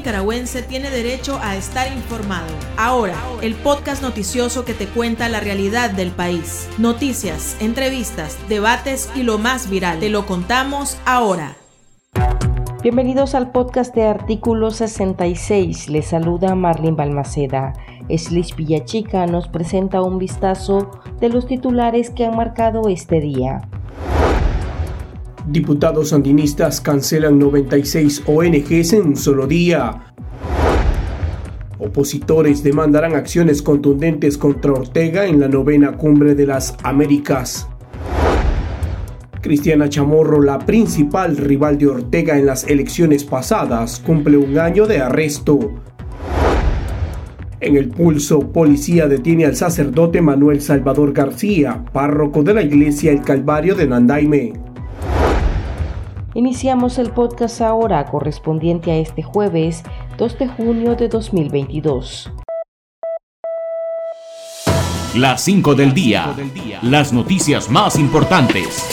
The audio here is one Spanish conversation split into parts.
nicaragüense tiene derecho a estar informado. Ahora, el podcast noticioso que te cuenta la realidad del país. Noticias, entrevistas, debates y lo más viral. Te lo contamos ahora. Bienvenidos al podcast de Artículo 66. Les saluda Marlene Balmaceda. Slish Villachica nos presenta un vistazo de los titulares que han marcado este día. Diputados sandinistas cancelan 96 ONGs en un solo día. Opositores demandarán acciones contundentes contra Ortega en la novena cumbre de las Américas. Cristiana Chamorro, la principal rival de Ortega en las elecciones pasadas, cumple un año de arresto. En el pulso, policía detiene al sacerdote Manuel Salvador García, párroco de la iglesia El Calvario de Nandaime. Iniciamos el podcast ahora correspondiente a este jueves 2 de junio de 2022. Las 5 del día. Las noticias más importantes.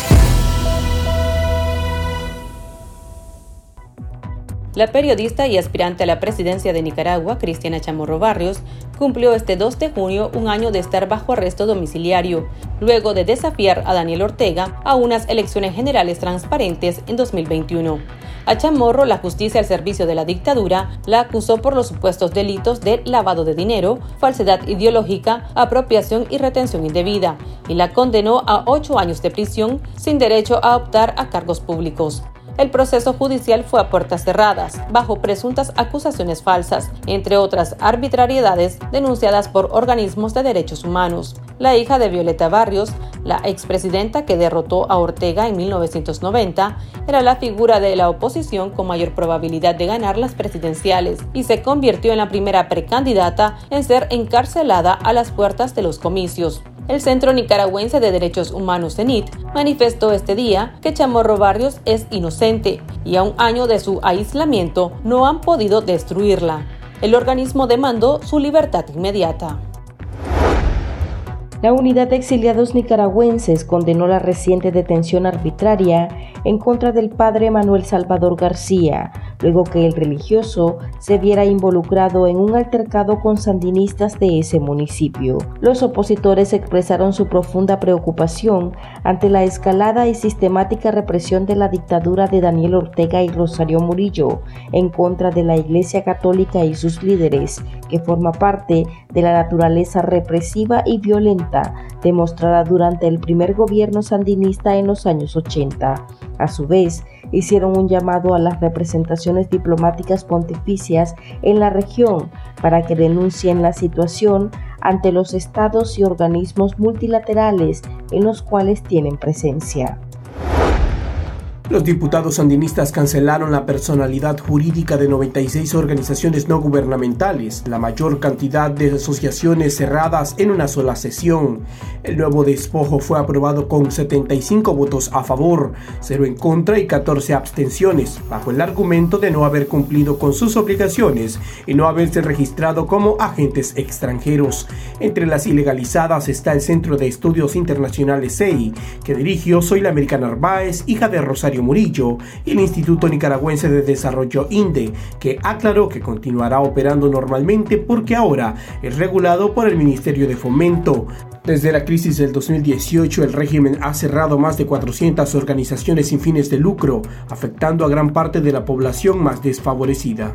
La periodista y aspirante a la presidencia de Nicaragua, Cristiana Chamorro Barrios, cumplió este 2 de junio un año de estar bajo arresto domiciliario, luego de desafiar a Daniel Ortega a unas elecciones generales transparentes en 2021. A Chamorro, la justicia al servicio de la dictadura la acusó por los supuestos delitos de lavado de dinero, falsedad ideológica, apropiación y retención indebida, y la condenó a ocho años de prisión sin derecho a optar a cargos públicos. El proceso judicial fue a puertas cerradas, bajo presuntas acusaciones falsas, entre otras arbitrariedades denunciadas por organismos de derechos humanos. La hija de Violeta Barrios, la expresidenta que derrotó a Ortega en 1990, era la figura de la oposición con mayor probabilidad de ganar las presidenciales y se convirtió en la primera precandidata en ser encarcelada a las puertas de los comicios. El Centro Nicaragüense de Derechos Humanos, CENIT, manifestó este día que Chamorro Barrios es inocente y a un año de su aislamiento no han podido destruirla. El organismo demandó su libertad inmediata. La unidad de exiliados nicaragüenses condenó la reciente detención arbitraria en contra del padre Manuel Salvador García, luego que el religioso se viera involucrado en un altercado con sandinistas de ese municipio. Los opositores expresaron su profunda preocupación ante la escalada y sistemática represión de la dictadura de Daniel Ortega y Rosario Murillo en contra de la Iglesia Católica y sus líderes, que forma parte de la naturaleza represiva y violenta demostrada durante el primer gobierno sandinista en los años 80. A su vez, hicieron un llamado a las representaciones diplomáticas pontificias en la región para que denuncien la situación ante los estados y organismos multilaterales en los cuales tienen presencia. Los diputados sandinistas cancelaron la personalidad jurídica de 96 organizaciones no gubernamentales, la mayor cantidad de asociaciones cerradas en una sola sesión. El nuevo despojo fue aprobado con 75 votos a favor, 0 en contra y 14 abstenciones, bajo el argumento de no haber cumplido con sus obligaciones y no haberse registrado como agentes extranjeros. Entre las ilegalizadas está el Centro de Estudios Internacionales CEI, que dirigió Soy la Americana Arbaez, hija de Rosario Murillo, y el Instituto Nicaragüense de Desarrollo INDE, que aclaró que continuará operando normalmente porque ahora es regulado por el Ministerio de Fomento. Desde la crisis del 2018, el régimen ha cerrado más de 400 organizaciones sin fines de lucro, afectando a gran parte de la población más desfavorecida.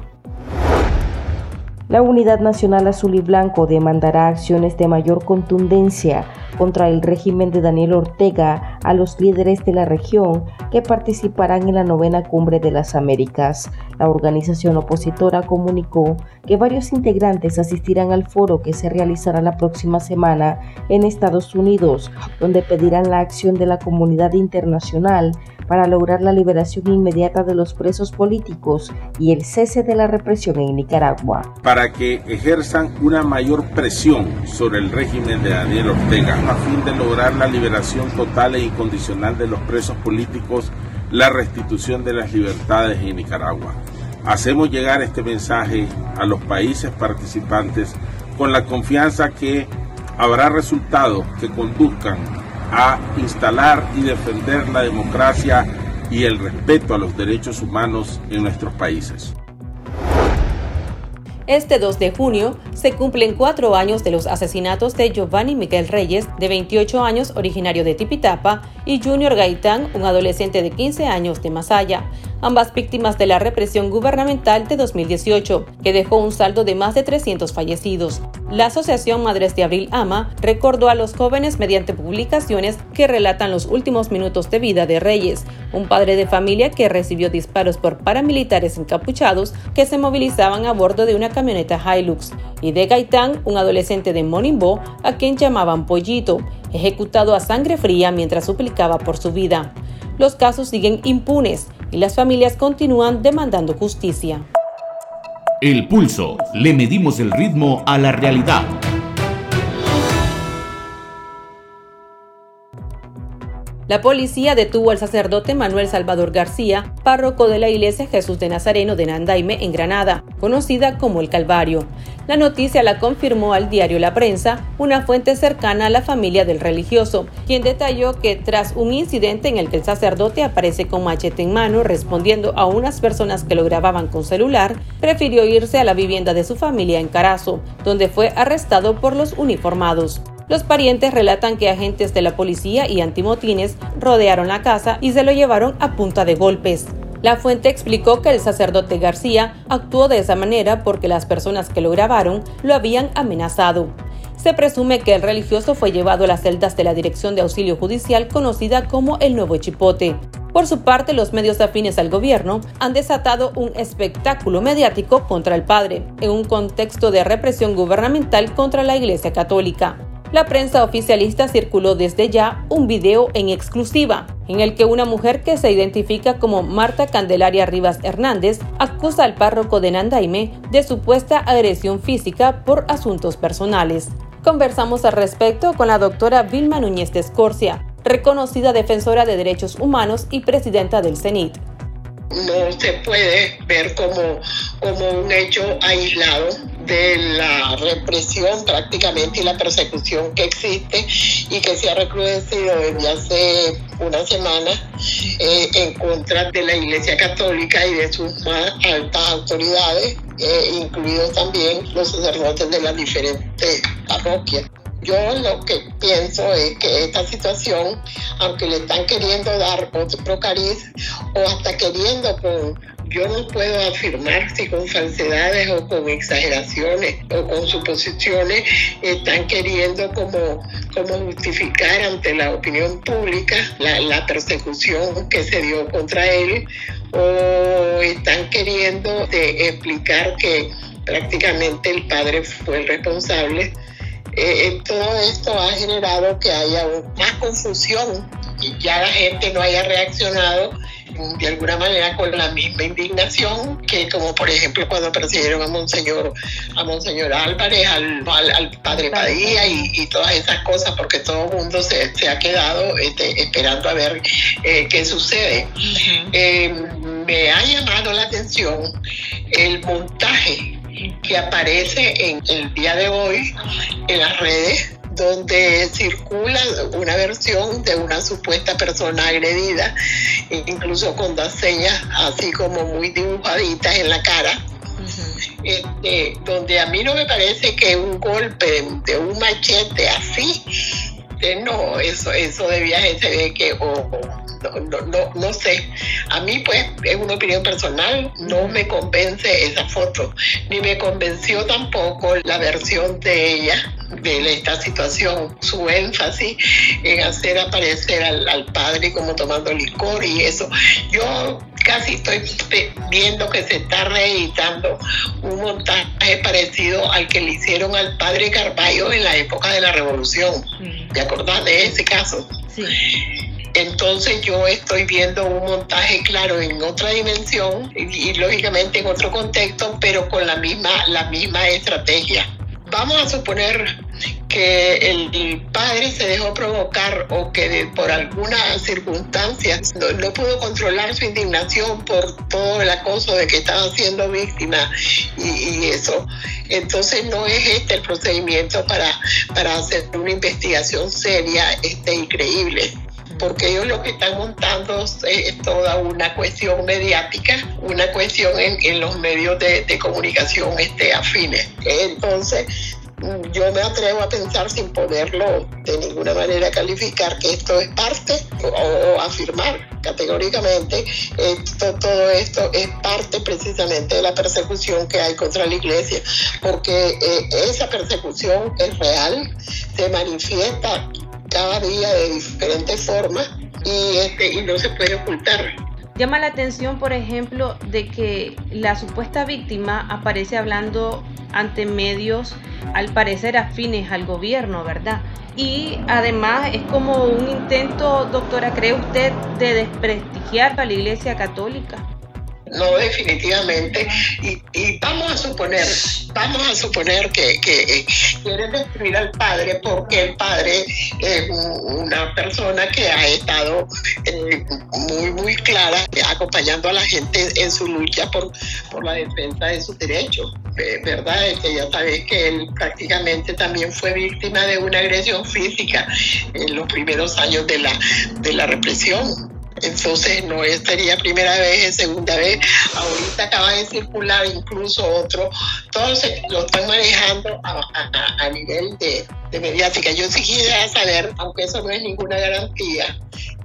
La Unidad Nacional Azul y Blanco demandará acciones de mayor contundencia contra el régimen de Daniel Ortega a los líderes de la región que participarán en la novena cumbre de las Américas. La organización opositora comunicó que varios integrantes asistirán al foro que se realizará la próxima semana en Estados Unidos, donde pedirán la acción de la comunidad internacional para lograr la liberación inmediata de los presos políticos y el cese de la represión en Nicaragua. Para que ejerzan una mayor presión sobre el régimen de Daniel Ortega a fin de lograr la liberación total e incondicional de los presos políticos, la restitución de las libertades en Nicaragua. Hacemos llegar este mensaje a los países participantes con la confianza que habrá resultados que conduzcan a instalar y defender la democracia y el respeto a los derechos humanos en nuestros países. Este 2 de junio se cumplen cuatro años de los asesinatos de Giovanni Miguel Reyes, de 28 años, originario de Tipitapa, y Junior Gaitán, un adolescente de 15 años de Masaya, ambas víctimas de la represión gubernamental de 2018, que dejó un saldo de más de 300 fallecidos. La Asociación Madres de Abril AMA recordó a los jóvenes mediante publicaciones que relatan los últimos minutos de vida de Reyes, un padre de familia que recibió disparos por paramilitares encapuchados que se movilizaban a bordo de una camioneta Hilux, y de Gaitán, un adolescente de Monimbo, a quien llamaban Pollito, ejecutado a sangre fría mientras suplicaba por su vida. Los casos siguen impunes y las familias continúan demandando justicia. El pulso. Le medimos el ritmo a la realidad. La policía detuvo al sacerdote Manuel Salvador García, párroco de la iglesia Jesús de Nazareno de Nandaime en Granada, conocida como el Calvario. La noticia la confirmó al diario La Prensa, una fuente cercana a la familia del religioso, quien detalló que tras un incidente en el que el sacerdote aparece con machete en mano respondiendo a unas personas que lo grababan con celular, prefirió irse a la vivienda de su familia en Carazo, donde fue arrestado por los uniformados. Los parientes relatan que agentes de la policía y antimotines rodearon la casa y se lo llevaron a punta de golpes. La fuente explicó que el sacerdote García actuó de esa manera porque las personas que lo grabaron lo habían amenazado. Se presume que el religioso fue llevado a las celdas de la Dirección de Auxilio Judicial conocida como el Nuevo Chipote. Por su parte, los medios afines al gobierno han desatado un espectáculo mediático contra el padre, en un contexto de represión gubernamental contra la Iglesia Católica la prensa oficialista circuló desde ya un video en exclusiva en el que una mujer que se identifica como Marta Candelaria Rivas Hernández acusa al párroco de Nandaime de supuesta agresión física por asuntos personales. Conversamos al respecto con la doctora Vilma Núñez de Escorcia, reconocida defensora de derechos humanos y presidenta del CENIT no se puede ver como, como un hecho aislado de la represión prácticamente y la persecución que existe y que se ha recrudecido desde hace una semana eh, en contra de la Iglesia Católica y de sus más altas autoridades, eh, incluidos también los sacerdotes de las diferentes parroquias. Yo lo que pienso es que esta situación, aunque le están queriendo dar otro cariz o hasta queriendo con, yo no puedo afirmar si con falsedades o con exageraciones o con suposiciones están queriendo como, como justificar ante la opinión pública la, persecución que se dio contra él o están queriendo explicar que prácticamente el padre fue el responsable eh, eh, todo esto ha generado que haya más confusión y ya la gente no haya reaccionado de alguna manera con la misma indignación que como por ejemplo cuando persiguieron a Monseñor, a Monseñor Álvarez, al, al, padre Padilla y, todas esas cosas porque todo el mundo se, se ha quedado este, esperando a ver eh, qué sucede. me ha llamado la atención el montaje que aparece en el día de hoy en las redes donde circula una versión de una supuesta persona agredida, incluso con las señas así como muy dibujaditas en la cara. Este, donde a mí no me parece que un golpe de un machete así, no, eso, eso de viaje se ve que no, no, no, sé. A mí, pues, es una opinión personal, no me convence esa foto, ni me convenció tampoco la versión de ella de esta situación, su énfasis en hacer aparecer al, al padre como tomando licor y eso. Yo casi estoy viendo que se está reeditando un montaje parecido al que le hicieron al padre Carballo en la época de la revolución. ¿Te acordás de ese caso? Sí. Entonces yo estoy viendo un montaje, claro, en otra dimensión y, lógicamente en otro contexto, pero con la misma, la misma estrategia. Vamos a suponer que el, padre se dejó provocar o que por alguna circunstancia no, pudo controlar su indignación por todo el acoso de que estaba siendo víctima y, eso. Entonces no es este el procedimiento para, para hacer una investigación seria, este increíble porque ellos lo que están montando es toda una cuestión mediática, una cuestión en, los medios de, comunicación este, afines. Entonces, yo me atrevo a pensar sin poderlo de ninguna manera calificar que esto es parte o, afirmar categóricamente esto, todo esto es parte precisamente de la persecución que hay contra la iglesia, porque eh, esa persecución es real, se manifiesta cada día de diferentes formas y, este, y no se puede ocultar. Llama la atención, por ejemplo, de que la supuesta víctima aparece hablando ante medios, al parecer afines al gobierno, ¿verdad? Y además es como un intento, doctora, ¿cree usted, de desprestigiar a la Iglesia Católica? No definitivamente. Y, vamos a suponer, vamos a suponer que, que quieren destruir al padre porque el padre es una persona que ha estado eh, muy, muy clara acompañando a la gente en su lucha por, por la defensa de sus derechos. ¿Verdad? Que ya sabéis que él prácticamente también fue víctima de una agresión física en los primeros años de la, de la represión entonces no sería primera vez, segunda vez. Ahorita acaba de circular incluso otro. Todos lo están manejando a, nivel de, mediática. Yo sí quisiera saber, aunque eso no es ninguna garantía,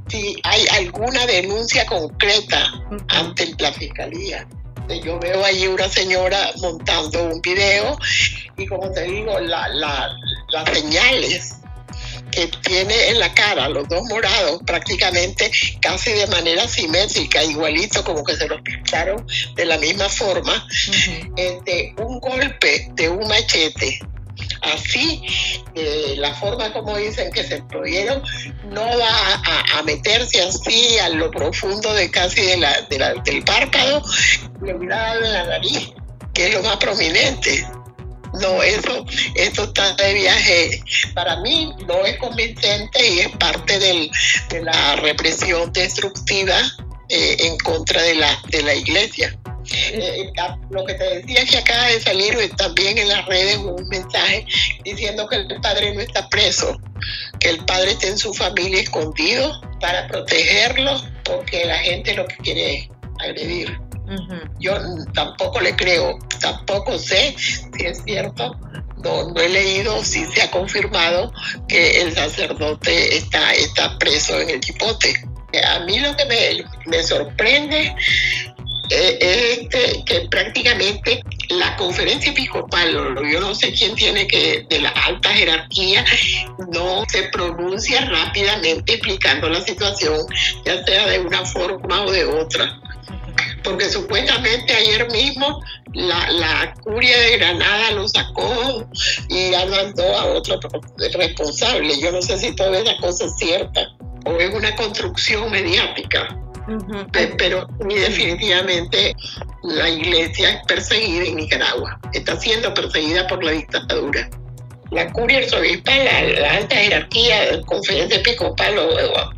si hay alguna denuncia concreta ante la fiscalía. Yo veo allí una señora montando un video y como te digo, la, las señales que tiene en la cara los dos morados prácticamente casi de manera simétrica, igualito como que se los pintaron de la misma forma, este, un golpe de un machete. Así, eh, la forma como dicen que se prohibieron, no va a, meterse así a lo profundo de casi de la, del párpado, le hubiera dado en la nariz, que es lo más prominente. No, eso, eso está de viaje. Para mí no es convincente y es parte del, de la represión destructiva eh, en contra de la, de la iglesia. Eh, lo que te decía que acaba de salir también en las redes un mensaje diciendo que el padre no está preso, que el padre está en su familia escondido para protegerlo porque la gente lo que quiere es agredir. Yo tampoco le creo, tampoco sé si es cierto, no, he leído si se ha confirmado que el sacerdote está, está preso en el chipote. A mí lo que me, me sorprende eh, es este, que prácticamente la conferencia episcopal, yo no sé quién tiene que, de la alta jerarquía, no se pronuncia rápidamente explicando la situación, ya sea de una forma o de otra porque supuestamente ayer mismo la, la, curia de Granada lo sacó y ya mandó a otro responsable. Yo no sé si toda esa cosa es cierta o es una construcción mediática. Pero definitivamente la iglesia es perseguida en Nicaragua, está siendo perseguida por la dictadura la curia arzobispal, la, la alta jerarquía, la conferencia episcopal o,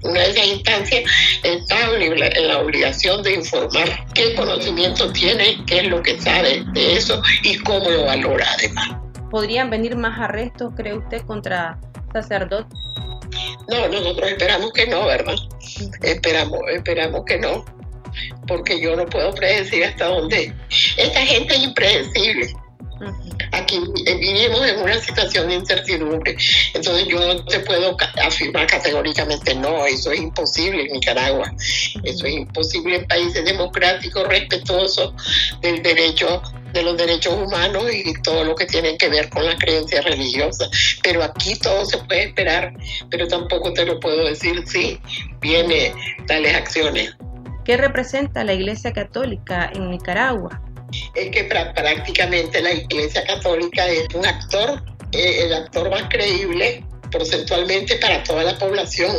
una de esas instancias está en la obligación de informar qué conocimiento tiene, qué es lo que sabe de eso y cómo lo valora además. ¿Podrían venir más arrestos, cree usted, contra sacerdotes? No, nosotros esperamos que no, ¿verdad? Esperamos, esperamos que no, porque yo no puedo predecir hasta dónde. Esta gente es impredecible Aquí vivimos en una situación de incertidumbre, entonces yo te puedo afirmar categóricamente no, eso es imposible en Nicaragua, eso es imposible en países democráticos respetuosos del derecho de los derechos humanos y todo lo que tiene que ver con la creencia religiosa. Pero aquí todo se puede esperar, pero tampoco te lo puedo decir si viene tales acciones. ¿Qué representa la Iglesia Católica en Nicaragua? Es que prácticamente la Iglesia Católica es un actor, eh, el actor más creíble porcentualmente para toda la población.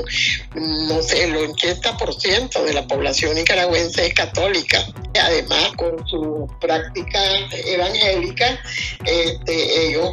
No sé, el 80% de la población nicaragüense es católica. Además, con su práctica evangélica, este, ellos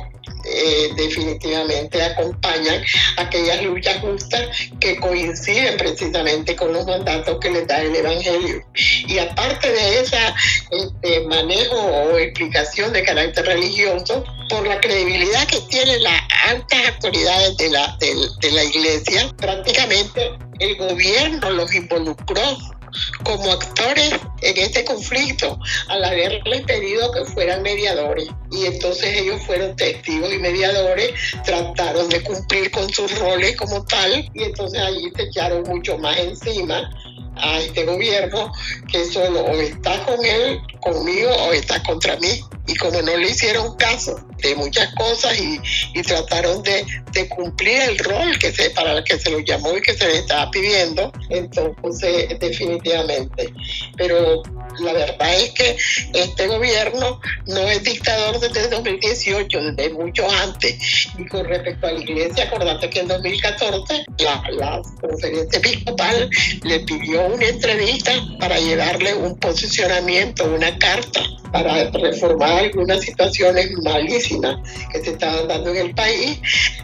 eh, definitivamente acompañan aquellas luchas justas que coinciden precisamente con los mandatos que les da el Evangelio. Y aparte de esa este, manejo o explicación de carácter religioso por la credibilidad que tienen las altas autoridades de la, de la iglesia. Prácticamente el gobierno los involucró como actores en este conflicto al haberles pedido que fueran mediadores. Y entonces ellos fueron testigos y mediadores, trataron de cumplir con sus roles como tal y entonces allí se echaron mucho más encima a este gobierno que solo o está con él, conmigo o está contra mí. Y como no le hicieron caso de muchas cosas y, y trataron de, cumplir el rol que se, para el que se lo llamó y que se le estaba pidiendo, entonces definitivamente. Pero la verdad es que este gobierno no es dictador desde 2018, desde mucho antes. Y con respecto a la iglesia, acordate que en 2014 la, la conferencia episcopal le pidió una entrevista para llevarle un posicionamiento, una carta para reformar algunas situaciones malísimas que se estaban dando en el país.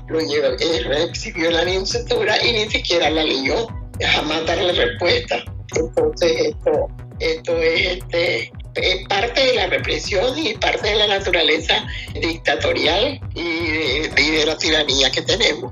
Lo llevó, recibió la iniciativa y ni siquiera la leyó, jamás darle respuesta. Entonces esto, esto es, este, es parte de la represión y parte de la naturaleza dictatorial y de la tiranía que tenemos.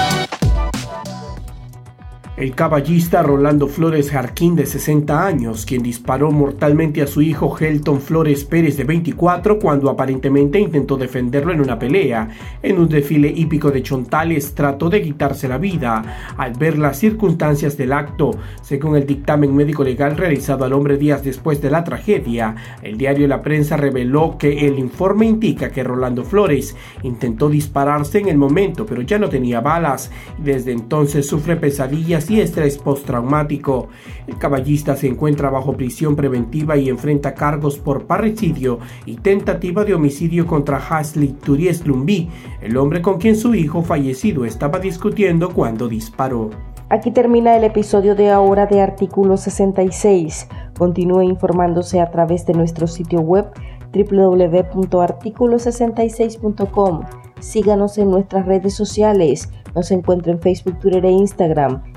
El caballista Rolando Flores Jarquín, de 60 años, quien disparó mortalmente a su hijo Helton Flores Pérez, de 24, cuando aparentemente intentó defenderlo en una pelea. En un desfile hípico de Chontales trató de quitarse la vida. Al ver las circunstancias del acto, según el dictamen médico legal realizado al hombre días después de la tragedia, el diario La Prensa reveló que el informe indica que Rolando Flores intentó dispararse en el momento, pero ya no tenía balas y desde entonces sufre pesadillas y estrés postraumático. El caballista se encuentra bajo prisión preventiva y enfrenta cargos por parricidio y tentativa de homicidio contra Hasley Turies Lumbi, el hombre con quien su hijo fallecido estaba discutiendo cuando disparó. Aquí termina el episodio de ahora de Artículo 66. Continúe informándose a través de nuestro sitio web www.articulo66.com. Síganos en nuestras redes sociales. Nos encuentra en Facebook, Twitter e Instagram